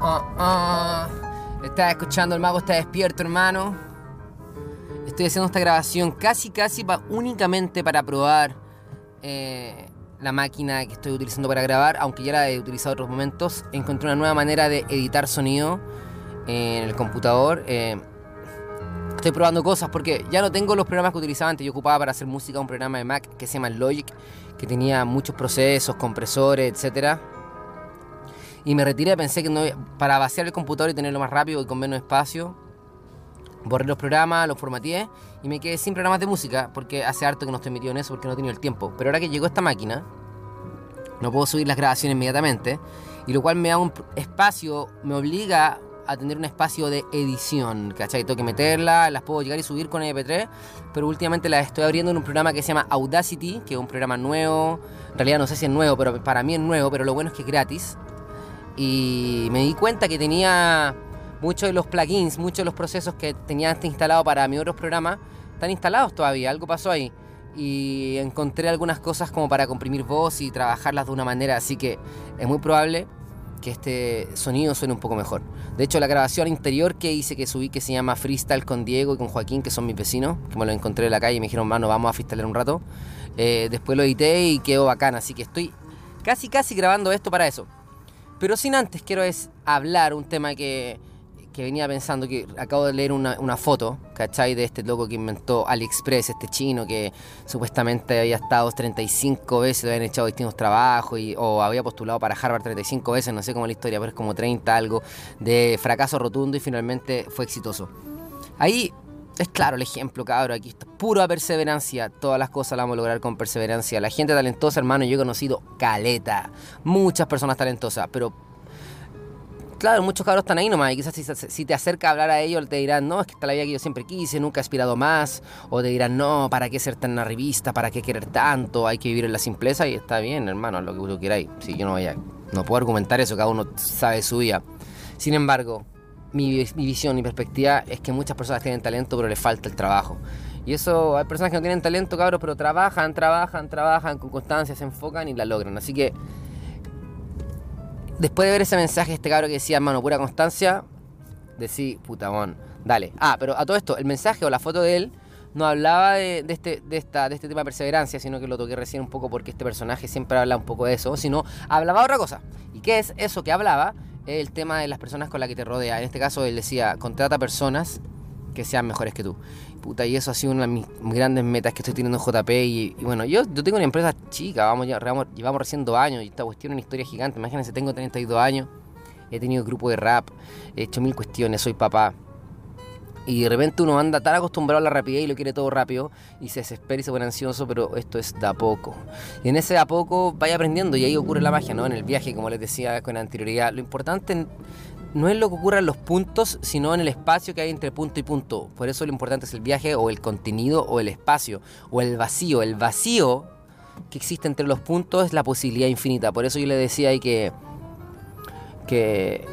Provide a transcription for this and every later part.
oh, oh. Estás escuchando El Mago está despierto, hermano. Estoy haciendo esta grabación casi, casi únicamente para probar eh, la máquina que estoy utilizando para grabar, aunque ya la he utilizado en otros momentos. Encontré una nueva manera de editar sonido en el computador. Eh, estoy probando cosas porque ya no tengo los programas que utilizaba antes. Yo ocupaba para hacer música un programa de Mac que se llama Logic, que tenía muchos procesos, compresores, etcétera y me retiré, pensé que no, para vaciar el computador y tenerlo más rápido y con menos espacio, borré los programas, los formateé y me quedé sin programas de música porque hace harto que no estoy metido en eso porque no he tenido el tiempo. Pero ahora que llegó esta máquina, no puedo subir las grabaciones inmediatamente y lo cual me da un espacio, me obliga a tener un espacio de edición, ¿cachai? Tengo que meterla, las puedo llegar y subir con MP3, pero últimamente las estoy abriendo en un programa que se llama Audacity, que es un programa nuevo, en realidad no sé si es nuevo, pero para mí es nuevo, pero lo bueno es que es gratis y me di cuenta que tenía muchos de los plugins, muchos de los procesos que tenía antes instalado para mis otros programas, están instalados todavía, algo pasó ahí. Y encontré algunas cosas como para comprimir voz y trabajarlas de una manera, así que es muy probable que este sonido suene un poco mejor. De hecho, la grabación interior que hice, que subí, que se llama Freestyle con Diego y con Joaquín, que son mis vecinos, que me lo encontré en la calle y me dijeron, mano, vamos a freestylear un rato. Eh, después lo edité y quedó bacán, así que estoy casi, casi grabando esto para eso. Pero sin antes quiero es hablar un tema que, que venía pensando, que acabo de leer una, una, foto, ¿cachai? De este loco que inventó AliExpress, este chino que supuestamente había estado 35 veces, le habían echado distintos trabajos y, o había postulado para Harvard 35 veces, no sé cómo es la historia, pero es como 30 algo, de fracaso rotundo y finalmente fue exitoso. Ahí es claro el ejemplo, cabrón. Aquí está pura perseverancia. Todas las cosas las vamos a lograr con perseverancia. La gente talentosa, hermano, yo he conocido caleta. Muchas personas talentosas, pero. Claro, muchos cabros están ahí nomás. Y quizás si, te acerca a hablar a ellos, te dirán, no, es que esta la vida que yo siempre quise, nunca he aspirado más. O te dirán, no, ¿para qué ser tan revista? ¿Para qué querer tanto? Hay que vivir en la simpleza. Y está bien, hermano, lo que tú quieras. Si yo no vaya. No puedo argumentar eso, cada uno sabe su vida. Sin embargo, mi, visión, mi perspectiva es que muchas personas tienen talento, pero les falta el trabajo. Y eso, hay personas que no tienen talento, cabros, pero trabajan, trabajan, trabajan con constancia, se enfocan y la logran. Así que, después de ver ese mensaje, este cabro que decía, hermano, pura constancia, decí, puta, dale. Ah, pero a todo esto, el mensaje o la foto de él no hablaba de, este, de, esta, de este tema de perseverancia, sino que lo toqué recién un poco porque este personaje siempre habla un poco de eso, sino hablaba de otra cosa. ¿Y qué es eso que hablaba? El tema de las personas con las que te rodea. En este caso él decía, contrata personas que sean mejores que tú. Puta, y eso ha sido una de mis grandes metas que estoy teniendo en JP. Y, bueno, yo, yo tengo una empresa chica, vamos, llevamos, llevamos recién dos años y esta cuestión es una historia gigante. Imagínense, tengo 32 años, he tenido grupo de rap, he hecho mil cuestiones, soy papá. Y de repente uno anda tan acostumbrado a la rapidez y lo quiere todo rápido y se desespera y se pone ansioso, pero esto es de a poco. Y en ese de a poco vaya aprendiendo y ahí ocurre la magia, ¿no? En el viaje, como les decía con anterioridad. Lo importante no es lo que ocurre en los puntos, sino en el espacio que hay entre punto y punto. Por eso lo importante es el viaje o el contenido o el espacio o el vacío. El vacío que existe entre los puntos es la posibilidad infinita. Por eso yo le decía ahí que que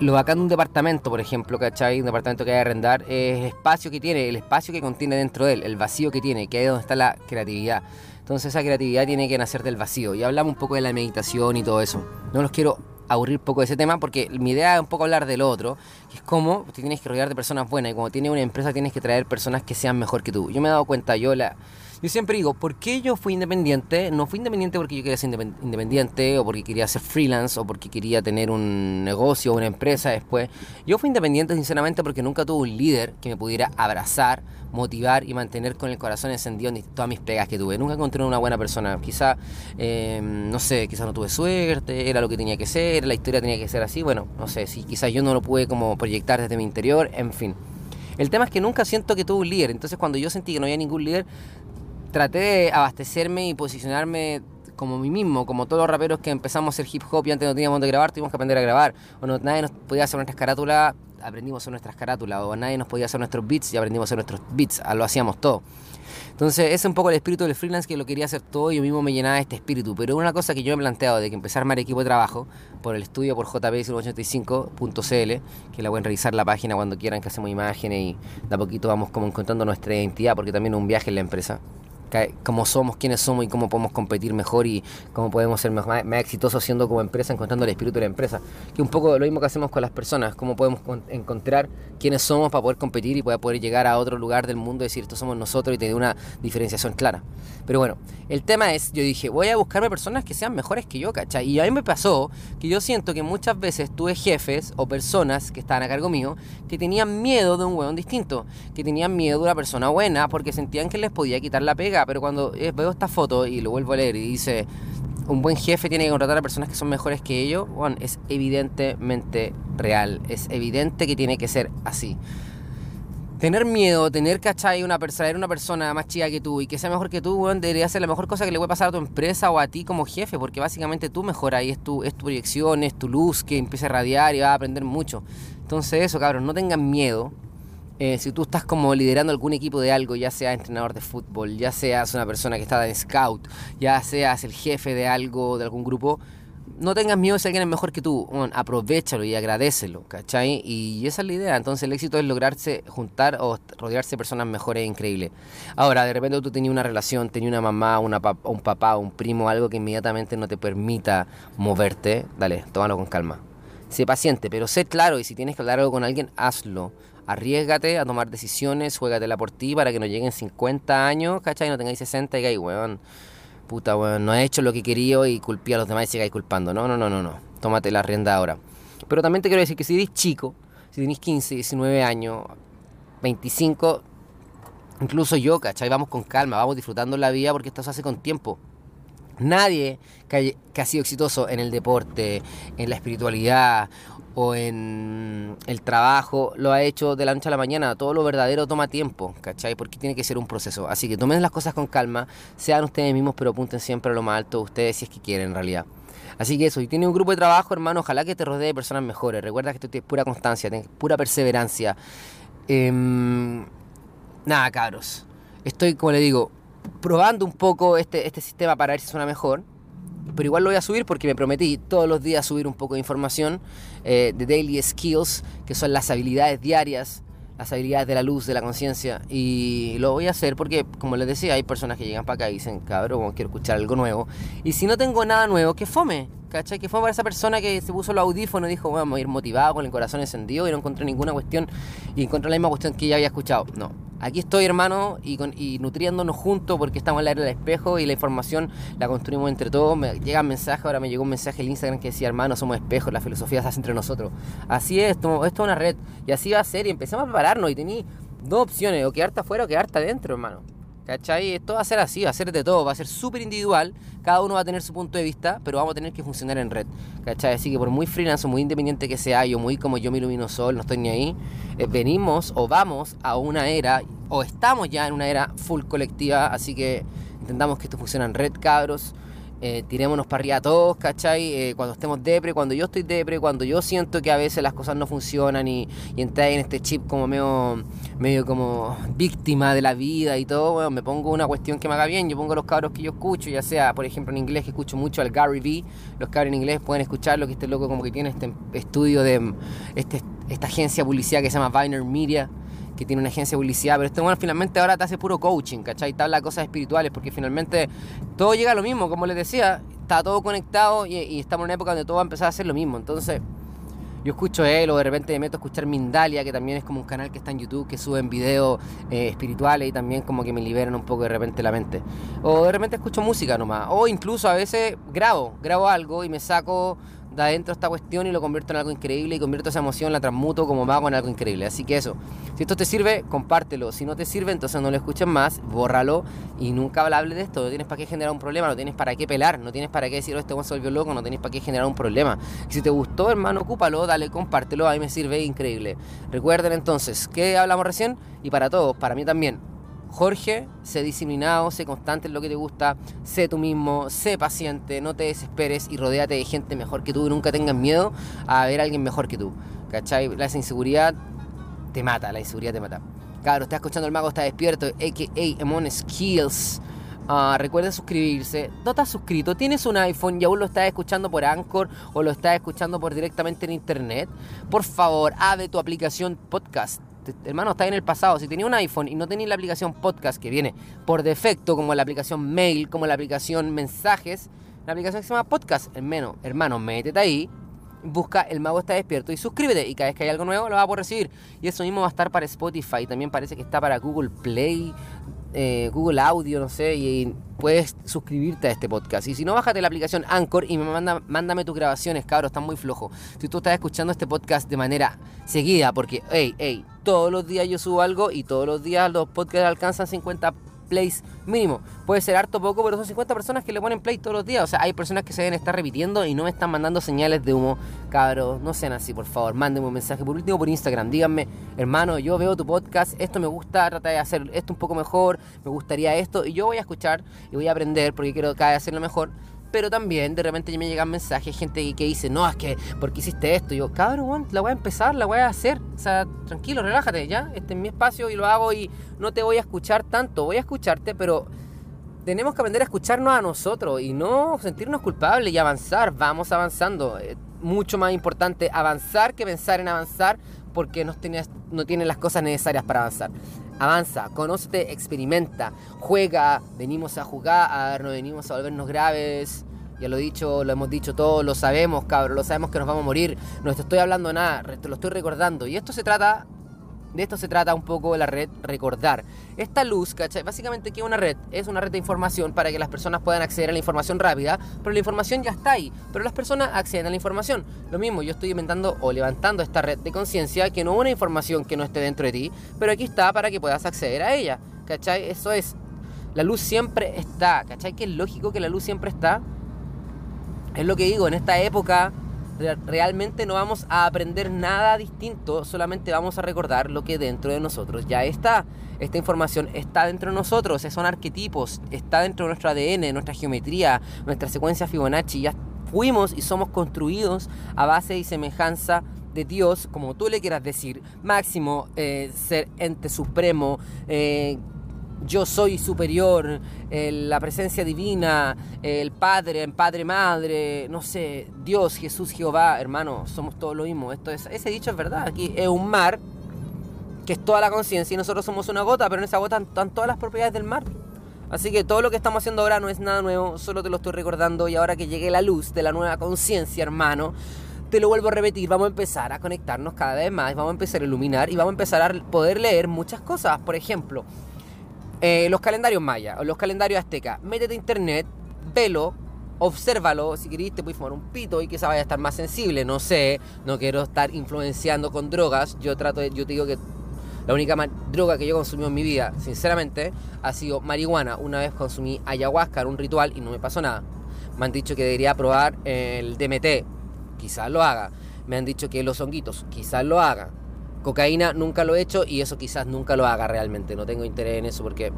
lo bacán de un departamento, por ejemplo, ¿cachai? Un departamento que hay que arrendar, es el espacio que tiene, el espacio que contiene dentro de él, el vacío que tiene, que es donde está la creatividad. Entonces esa creatividad tiene que nacer del vacío. Y hablamos un poco de la meditación y todo eso. No los quiero aburrir poco de ese tema porque mi idea es un poco hablar del otro, que es como te tienes que rodear de personas buenas y como tienes una empresa tienes que traer personas que sean mejor que tú. Yo me he dado cuenta, yo la yo siempre digo, ¿por qué yo fui independiente? No fui independiente porque yo quería ser independiente o porque quería ser freelance o porque quería tener un negocio o una empresa después. Yo fui independiente sinceramente porque nunca tuve un líder que me pudiera abrazar, motivar y mantener con el corazón encendido en todas mis pegas que tuve. Nunca encontré una buena persona. Quizá, em, no sé, quizá no tuve suerte, era lo que tenía que ser, la historia tenía que ser así. Bueno, no sé, si quizás yo no lo pude como proyectar desde mi interior, en fin. El tema es que nunca siento que tuve un líder. Entonces cuando yo sentí que no había ningún líder, traté de abastecerme y posicionarme como mí mismo, como todos los raperos que empezamos a hacer hip hop y antes no teníamos de grabar, tuvimos que aprender a grabar. O no, nadie nos podía hacer nuestras carátulas, aprendimos a hacer nuestras carátulas. O nadie nos podía hacer nuestros beats y aprendimos a hacer nuestros beats. Lo hacíamos todo. Entonces, ese es un poco el espíritu del freelance que lo quería hacer todo y yo mismo me llenaba de este espíritu. Pero una cosa que yo me he planteado de que empezar a armar equipo de trabajo por el estudio por jp185.cl, que la pueden revisar la página cuando quieran que hacemos imágenes y de a poquito vamos como encontrando nuestra identidad porque también es un viaje en la empresa cómo somos, quiénes somos y cómo podemos competir mejor y cómo podemos ser más, exitosos siendo como empresa, encontrando el espíritu de la empresa. Que un poco lo mismo que hacemos con las personas, cómo podemos encontrar quiénes somos para poder competir y poder, poder llegar a otro lugar del mundo y decir, esto somos nosotros y tener una diferenciación clara. Pero bueno, el tema es, yo dije, voy a buscarme personas que sean mejores que yo, ¿cachai? Y a mí me pasó que yo siento que muchas veces tuve jefes o personas que estaban a cargo mío que tenían miedo de un hueón distinto, que tenían miedo de una persona buena porque sentían que les podía quitar la pega pero cuando eh, veo esta foto y lo vuelvo a leer y dice, un buen jefe tiene que contratar a personas que son mejores que ellos, es evidentemente real, es evidente que tiene que ser así. Tener miedo, tener, ¿cachai? Una persona, una persona más chica que tú y que sea mejor que tú, bueno, debería ser la mejor cosa que le puede pasar a tu empresa o a ti como jefe, porque básicamente tú mejoras y es tu, es tu proyección, es tu luz que empieza a radiar y va a aprender mucho. Entonces eso, cabrón, no tengan miedo, eh, si tú estás como liderando algún equipo de algo, ya sea entrenador de fútbol, ya seas una persona que está en scout, ya seas el jefe de algo, de algún grupo, no tengas miedo si alguien es mejor que tú, bueno, aprovechalo y agradecelo, ¿cachai? Y esa es la idea, entonces el éxito es lograrse, juntar o rodearse de personas mejores e increíbles. Ahora, de repente tú tenías una relación, tenías una mamá, una un papá, un primo, algo que inmediatamente no te permita moverte, dale, tómalo con calma. Sé paciente, pero sé claro y si tienes que hablar algo con alguien, hazlo arriesgate a tomar decisiones, juégatela por ti para que no lleguen 50 años, ¿cachai? Y no tengáis 60 y digáis, weón, puta, weón, no he hecho lo que quería y culpé a los demás y sigáis culpando. No, no, no, no, no. Tómate la rienda ahora. Pero también te quiero decir que si eres chico, si tenéis 15, 19 años, 25, incluso yo, ¿cachai? Vamos con calma, vamos disfrutando la vida porque esto se hace con tiempo. Nadie que, ha sido exitoso en el deporte, en la espiritualidad o en el trabajo lo ha hecho de la noche a la mañana. Todo lo verdadero toma tiempo, ¿cachai? Porque tiene que ser un proceso. Así que tomen las cosas con calma, sean ustedes mismos, pero apunten siempre a lo más alto ustedes si es que quieren en realidad. Así que eso, si tienes un grupo de trabajo, hermano, ojalá que te rodee de personas mejores. Recuerda que esto es pura constancia, pura perseverancia. Em, nada, cabros. Estoy, como le digo, probando un poco este, este sistema para ver si suena mejor pero igual lo voy a subir porque me prometí todos los días subir un poco de información eh, de daily skills, que son las habilidades diarias, las habilidades de la luz, de la conciencia. Y lo voy a hacer porque, como les decía, hay personas que llegan para acá y dicen, cabrón, quiero escuchar algo nuevo. Y si no tengo nada nuevo, que fome. ¿Cachai? Que fue para esa persona que se puso el audífono y dijo, vamos a ir motivado, con el corazón encendido y no encontré ninguna cuestión y encontré la misma cuestión que ya había escuchado. No, aquí estoy hermano y, con, y nutriéndonos juntos porque estamos en la era del espejo y la información la construimos entre todos. Me llegan mensajes, ahora me llegó un mensaje en Instagram que decía, hermano, somos espejos, la filosofía se hace entre nosotros. Así es, esto, esto es una red y así va a ser y empezamos a prepararnos y tení dos opciones, o quedarte afuera o quedarte adentro, hermano. ¿Cachai? Esto va a ser así, va a ser de todo, va a ser súper individual, cada uno va a tener su punto de vista, pero vamos a tener que funcionar en red. ¿Cachai? Así que por muy freelance o muy independiente que sea, yo muy como yo me ilumino sol, no estoy ni ahí, eh, venimos o vamos a una era, o estamos ya en una era full colectiva, así que intentamos que esto funcione en red, cabros eh, tirémonos para arriba todos, ¿cachai? Eh, cuando estemos depre, cuando yo estoy depre, cuando yo siento que a veces las cosas no funcionan y, y entré en este chip como medio, medio como víctima de la vida y todo, bueno, me pongo una cuestión que me haga bien, yo pongo los cabros que yo escucho, ya sea, por ejemplo, en inglés que escucho mucho al Gary Vee, los cabros en inglés pueden escucharlo, que este loco como que tiene este estudio de este, esta agencia publicidad que se llama Viner Media, que tiene una agencia de publicidad, pero este bueno finalmente ahora te hace puro coaching, ¿cachai? Te habla cosas espirituales, porque finalmente todo llega a lo mismo, como les decía, está todo conectado y, estamos en una época donde todo va a empezar a hacer lo mismo, entonces yo escucho él o de repente me meto a escuchar Mindalia, que también es como un canal que está en YouTube, que suben videos eh, espirituales y también como que me liberan un poco de repente la mente. O de repente escucho música nomás, o incluso a veces grabo, grabo algo y me saco de adentro esta cuestión y lo convierto en algo increíble y convierto esa emoción, la transmuto como mago en algo increíble. Así que eso, si esto te sirve, compártelo. Si no te sirve, entonces no lo escuches más, bórralo y nunca hable de esto. No tienes para qué generar un problema, no tienes para qué pelar, no tienes para qué decir, oh, este se volvió loco, no tienes para qué generar un problema. si te gustó, hermano, ocúpalo, dale, compártelo, a mí me sirve increíble. Recuerden entonces, ¿qué hablamos recién? Y para todos, para mí también, Jorge, sé disciplinado, sé constante en lo que te gusta, sé tú mismo, sé paciente, no te desesperes y rodéate de gente mejor que tú nunca tengas miedo a ver a alguien mejor que tú. ¿Cachai? La inseguridad te mata, la inseguridad te mata. Claro, estás escuchando El Mago Está Despierto, a.k.a. Emon Skills. Uh, recuerda suscribirse. ¿No estás suscrito? ¿Tienes un iPhone y aún lo estás escuchando por Anchor o lo estás escuchando por directamente en internet? Por favor, abre tu aplicación podcast hermano, está en el pasado. Si tenía un iPhone y no tenía la aplicación podcast que viene por defecto, como la aplicación mail, como la aplicación mensajes, la aplicación que se llama podcast, hermano, hermano, métete ahí, busca El Mago está despierto y suscríbete y cada vez que hay algo nuevo lo vas a poder recibir. Y eso mismo va a estar para Spotify, también parece que está para Google Play, eh, Google Audio, no sé, y puedes suscribirte a este podcast. Y si no, bájate la aplicación Anchor y me manda, mándame tus grabaciones, cabros, están muy flojo. Si tú estás escuchando este podcast de manera seguida, porque, hey, hey, todos los días yo subo algo y todos los días los podcasts alcanzan 50 plays mínimo. Puede ser harto poco, pero son 50 personas que le ponen play todos los días. O sea, hay personas que se deben estar repitiendo y no me están mandando señales de humo. Cabros, no sean así, por favor. Mándenme un mensaje por último por Instagram. Díganme, hermano, yo veo tu podcast, esto me gusta, trata de hacer esto un poco mejor, me gustaría esto. Y yo voy a escuchar y voy a aprender porque quiero cada vez hacerlo mejor. Pero también de repente me llegan mensajes, gente que dice, no, es que, ¿por qué hiciste esto? Y yo, cabrón, la voy a empezar, la voy a hacer. O sea, tranquilo, relájate, ya. Este es mi espacio y lo hago y no te voy a escuchar tanto. Voy a escucharte, pero tenemos que aprender a escucharnos a nosotros y no sentirnos culpables y avanzar. Vamos avanzando. Es mucho más importante avanzar que pensar en avanzar porque no tienes, no tienes las cosas necesarias para avanzar. Avanza, conócete, experimenta, juega, venimos a jugar, no venimos a volvernos graves. Ya lo he dicho, lo hemos dicho todos, lo sabemos, cabrón, lo sabemos que nos vamos a morir. No te estoy hablando nada, te lo estoy recordando. Y esto se trata de esto se trata un poco la red Recordar. Esta luz, ¿cachai? Básicamente, que una red? Es una red de información para que las personas puedan acceder a la información rápida, pero la información ya está ahí, pero las personas acceden a la información. Lo mismo, yo estoy inventando o levantando esta red de conciencia que no una información que no esté dentro de ti, pero aquí está para que puedas acceder a ella, ¿cachai? Eso es. La luz siempre está, ¿cachai? Que es lógico que la luz siempre está. Es lo que digo, en esta época realmente no vamos a aprender nada distinto, solamente vamos a recordar lo que dentro de nosotros ya está. Esta información está dentro de nosotros, son arquetipos, está dentro de nuestro ADN, nuestra geometría, nuestra secuencia Fibonacci. Ya fuimos y somos construidos a base y semejanza de Dios, como tú le quieras decir, máximo, eh, ser ente supremo, eh, yo soy superior, la presencia divina, el Padre, el Padre Madre, no sé, Dios, Jesús, Jehová, hermano, somos todos lo mismo. Esto es, ese dicho es verdad, aquí es un mar que es toda la conciencia y nosotros somos una gota, pero en esa gota están todas las propiedades del mar. Así que todo lo que estamos haciendo ahora no es nada nuevo, solo te lo estoy recordando y ahora que llegue la luz de la nueva conciencia, hermano, te lo vuelvo a repetir, vamos a empezar a conectarnos cada vez más, vamos a empezar a iluminar y vamos a empezar a poder leer muchas cosas. Por ejemplo, eh, los calendarios mayas o los calendarios aztecas. Métete a internet, velo, obsérvalo. Si querés, te puedes fumar un pito y que vaya a estar más sensible. No sé, no quiero estar influenciando con drogas. Yo trato de, yo te digo que la única droga que yo consumí en mi vida, sinceramente, ha sido marihuana. Una vez consumí ayahuasca en un ritual y no me pasó nada. Me han dicho que debería probar el DMT, quizás lo haga. Me han dicho que los honguitos, quizás lo haga. Cocaína nunca lo he hecho y eso quizás nunca lo haga realmente. No tengo interés en eso porque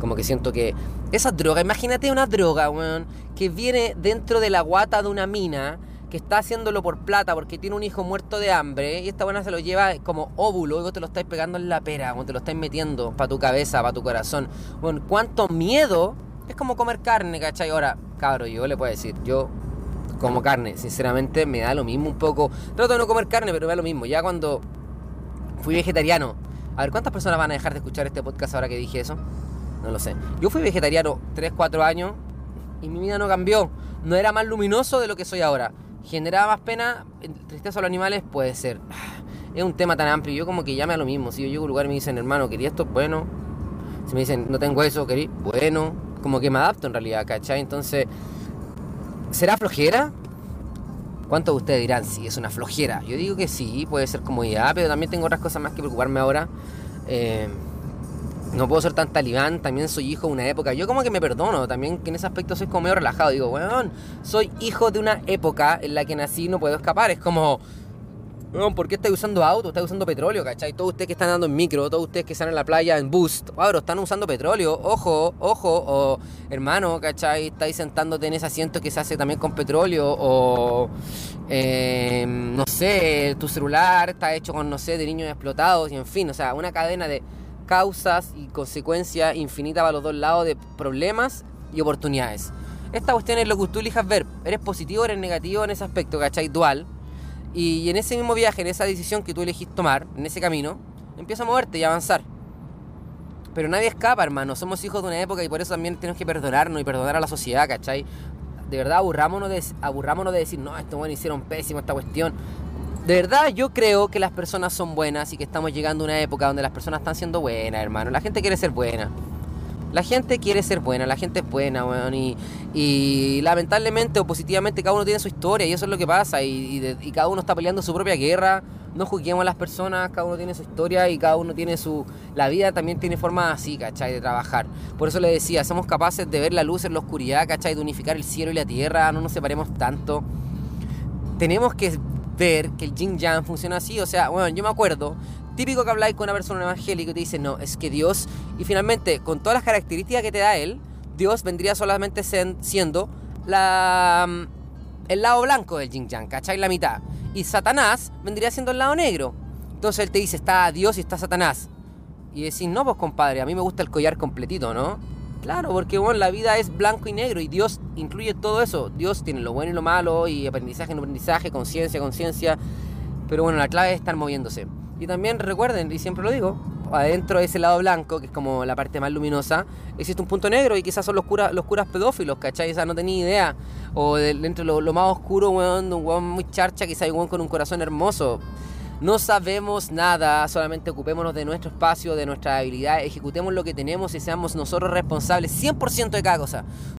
como que siento que esa droga, imagínate una droga, weón, que viene dentro de la guata de una mina que está haciéndolo por plata porque tiene un hijo muerto de hambre y esta buena se lo lleva como óvulo y vos te lo estáis pegando en la pera, o te lo estáis metiendo para tu cabeza, para tu corazón. Bueno, cuánto miedo es como comer carne, ¿cachai? Ahora, cabro, yo le puedo decir, yo como carne, sinceramente me da lo mismo un poco. Trato de no comer carne, pero me da lo mismo. Ya cuando fui vegetariano. A ver, ¿cuántas personas van a dejar de escuchar este podcast ahora que dije eso? No lo sé. Yo fui vegetariano 3, 4 años y mi vida no cambió. No era más luminoso de lo que soy ahora. ¿Generaba más pena? ¿Tristeza a los animales? Puede ser. Es un tema tan amplio. Yo como que llame a lo mismo. Si yo llego a un lugar y me dicen, hermano, ¿quería esto? Bueno. Si me dicen, no tengo eso, ¿querí? Bueno. Como que me adapto en realidad, ¿cachai? Entonces, ¿será flojera? ¿Cuántos de ustedes dirán si es una flojera? Yo digo que sí, puede ser comodidad, pero también tengo otras cosas más que preocuparme ahora. Eh, no puedo ser tan talibán, también soy hijo de una época. Yo como que me perdono, también que en ese aspecto soy como medio relajado. Digo, weón, soy hijo de una época en la que nací no puedo escapar. Es como, ¿por qué estáis usando auto? Estáis usando petróleo, ¿cachai? Todos ustedes que están andando en micro, todos ustedes que están en la playa en boost, Ahora están usando petróleo, ojo, ojo, o hermano, ¿cachai? Estáis sentándote en ese asiento que se hace también con petróleo, o em, no sé, tu celular está hecho con, no sé, de niños explotados, y en fin, o sea, una cadena de causas y consecuencias infinita para los dos lados de problemas y oportunidades. Esta cuestión es lo que tú elijas ver. ¿Eres positivo o eres negativo en ese aspecto, ¿cachai? Dual y en ese mismo viaje, en esa decisión que tú elegís tomar, en ese camino, empieza a moverte y avanzar. Pero nadie escapa, hermano. Somos hijos de una época y por eso también tenemos que perdonarnos y perdonar a la sociedad, ¿cachai? De verdad, aburrámonos de, aburrámonos de decir, no, esto bueno hicieron pésimo esta cuestión. De verdad, yo creo que las personas son buenas y que estamos llegando a una época donde las personas están siendo buenas, hermano. La gente quiere ser buena. La gente quiere ser buena, la gente es buena, weón. Y, y lamentablemente o positivamente cada uno tiene su historia y eso es lo que pasa. Y, cada uno está peleando su propia guerra. No juzguemos a las personas, cada uno tiene su historia y cada uno tiene su... La vida también tiene forma así, ¿cachai? De trabajar. Por eso le decía, somos capaces de ver la luz en la oscuridad, ¿cachai? De unificar el cielo y la tierra, no nos separemos tanto. Tenemos que ver que el Jin Yang funciona así. O sea, bueno, yo me acuerdo Típico que habláis con una persona evangélica y te dice, no, es que Dios, y finalmente, con todas las características que te da Él, Dios vendría solamente siendo la, mm, el lado blanco del yin yang, ¿cachai? La mitad. Y Satanás vendría siendo el lado negro. Entonces Él te dice, está Dios y está Satanás. Y decís, no, pues compadre, a mí me gusta el collar completito, ¿no? Claro, porque bueno, la vida es blanco y negro y Dios incluye todo eso. Dios tiene lo bueno y lo malo y aprendizaje en aprendizaje, conciencia, conciencia. Pero bueno, la clave es estar moviéndose. Y también recuerden, y siempre lo digo, adentro de ese lado blanco, que es como la parte más luminosa, existe un punto negro y quizás son los curas, los curas pedófilos, ¿cachai? O no tenía idea. O dentro de lo, más oscuro, weón, un weón muy charcha, quizás hay un weón con un corazón hermoso. No sabemos nada, solamente ocupémonos de nuestro espacio, de nuestra habilidad, ejecutemos lo que tenemos y seamos nosotros responsables 100% de cada cosa.